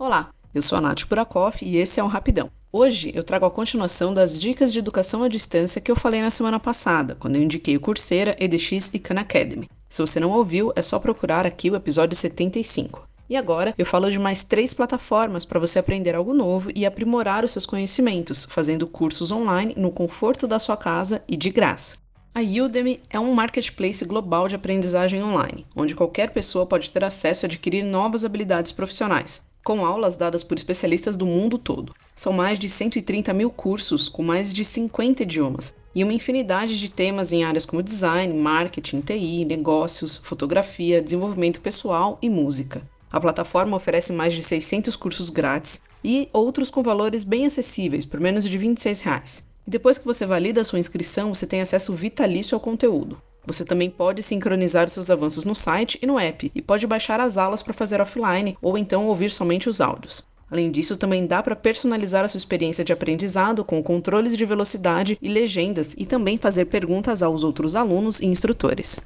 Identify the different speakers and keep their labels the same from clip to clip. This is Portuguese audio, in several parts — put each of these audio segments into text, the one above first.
Speaker 1: Olá, eu sou a Nath Burakoff e esse é um Rapidão. Hoje eu trago a continuação das dicas de educação à distância que eu falei na semana passada, quando eu indiquei o Coursera, EDX e Khan Academy. Se você não ouviu, é só procurar aqui o episódio 75. E agora eu falo de mais três plataformas para você aprender algo novo e aprimorar os seus conhecimentos, fazendo cursos online no conforto da sua casa e de graça. A Udemy é um marketplace global de aprendizagem online, onde qualquer pessoa pode ter acesso a adquirir novas habilidades profissionais, com aulas dadas por especialistas do mundo todo. São mais de 130 mil cursos com mais de 50 idiomas e uma infinidade de temas em áreas como design, marketing, TI, negócios, fotografia, desenvolvimento pessoal e música. A plataforma oferece mais de 600 cursos grátis e outros com valores bem acessíveis, por menos de 26 reais. E depois que você valida a sua inscrição, você tem acesso vitalício ao conteúdo. Você também pode sincronizar seus avanços no site e no app, e pode baixar as aulas para fazer offline ou então ouvir somente os áudios. Além disso, também dá para personalizar a sua experiência de aprendizado com controles de velocidade e legendas e também fazer perguntas aos outros alunos e instrutores.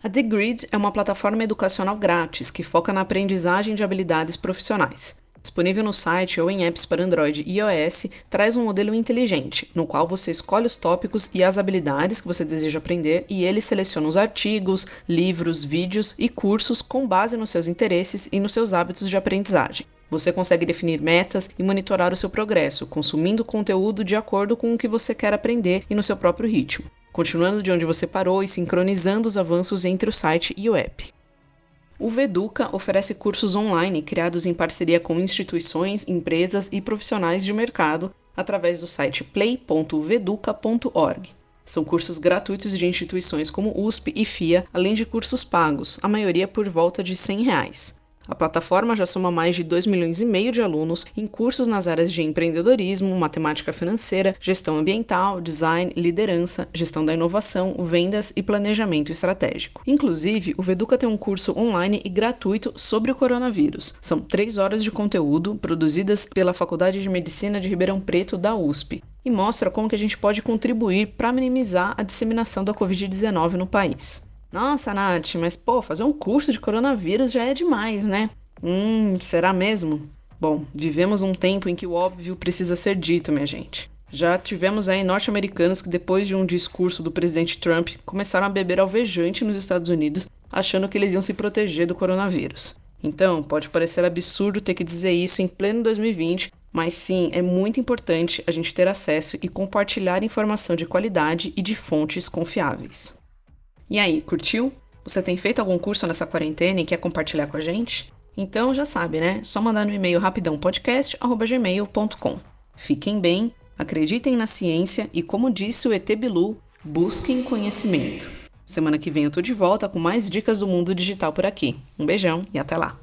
Speaker 1: A The Grid é uma plataforma educacional grátis que foca na aprendizagem de habilidades profissionais. Disponível no site ou em apps para Android e iOS, traz um modelo inteligente, no qual você escolhe os tópicos e as habilidades que você deseja aprender e ele seleciona os artigos, livros, vídeos e cursos com base nos seus interesses e nos seus hábitos de aprendizagem. Você consegue definir metas e monitorar o seu progresso, consumindo conteúdo de acordo com o que você quer aprender e no seu próprio ritmo, continuando de onde você parou e sincronizando os avanços entre o site e o app. O Veduca oferece cursos online criados em parceria com instituições, empresas e profissionais de mercado através do site play.veduca.org. São cursos gratuitos de instituições como USP e FIA, além de cursos pagos, a maioria por volta de 100 reais. A plataforma já soma mais de 2 milhões e meio de alunos em cursos nas áreas de empreendedorismo, matemática financeira, gestão ambiental, design, liderança, gestão da inovação, vendas e planejamento estratégico. Inclusive, o Veduca tem um curso online e gratuito sobre o coronavírus. São três horas de conteúdo produzidas pela Faculdade de Medicina de Ribeirão Preto da USP e mostra como que a gente pode contribuir para minimizar a disseminação da Covid-19 no país. Nossa, Nath, mas pô, fazer um curso de coronavírus já é demais, né? Hum, será mesmo? Bom, vivemos um tempo em que o óbvio precisa ser dito, minha gente. Já tivemos aí norte-americanos que, depois de um discurso do presidente Trump, começaram a beber alvejante nos Estados Unidos, achando que eles iam se proteger do coronavírus. Então, pode parecer absurdo ter que dizer isso em pleno 2020, mas sim, é muito importante a gente ter acesso e compartilhar informação de qualidade e de fontes confiáveis. E aí, curtiu? Você tem feito algum curso nessa quarentena e quer compartilhar com a gente? Então já sabe, né? Só mandar no e-mail rapidãopodcast.gmail.com. Fiquem bem, acreditem na ciência e, como disse o ET Bilu, busquem conhecimento. Semana que vem eu tô de volta com mais dicas do mundo digital por aqui. Um beijão e até lá!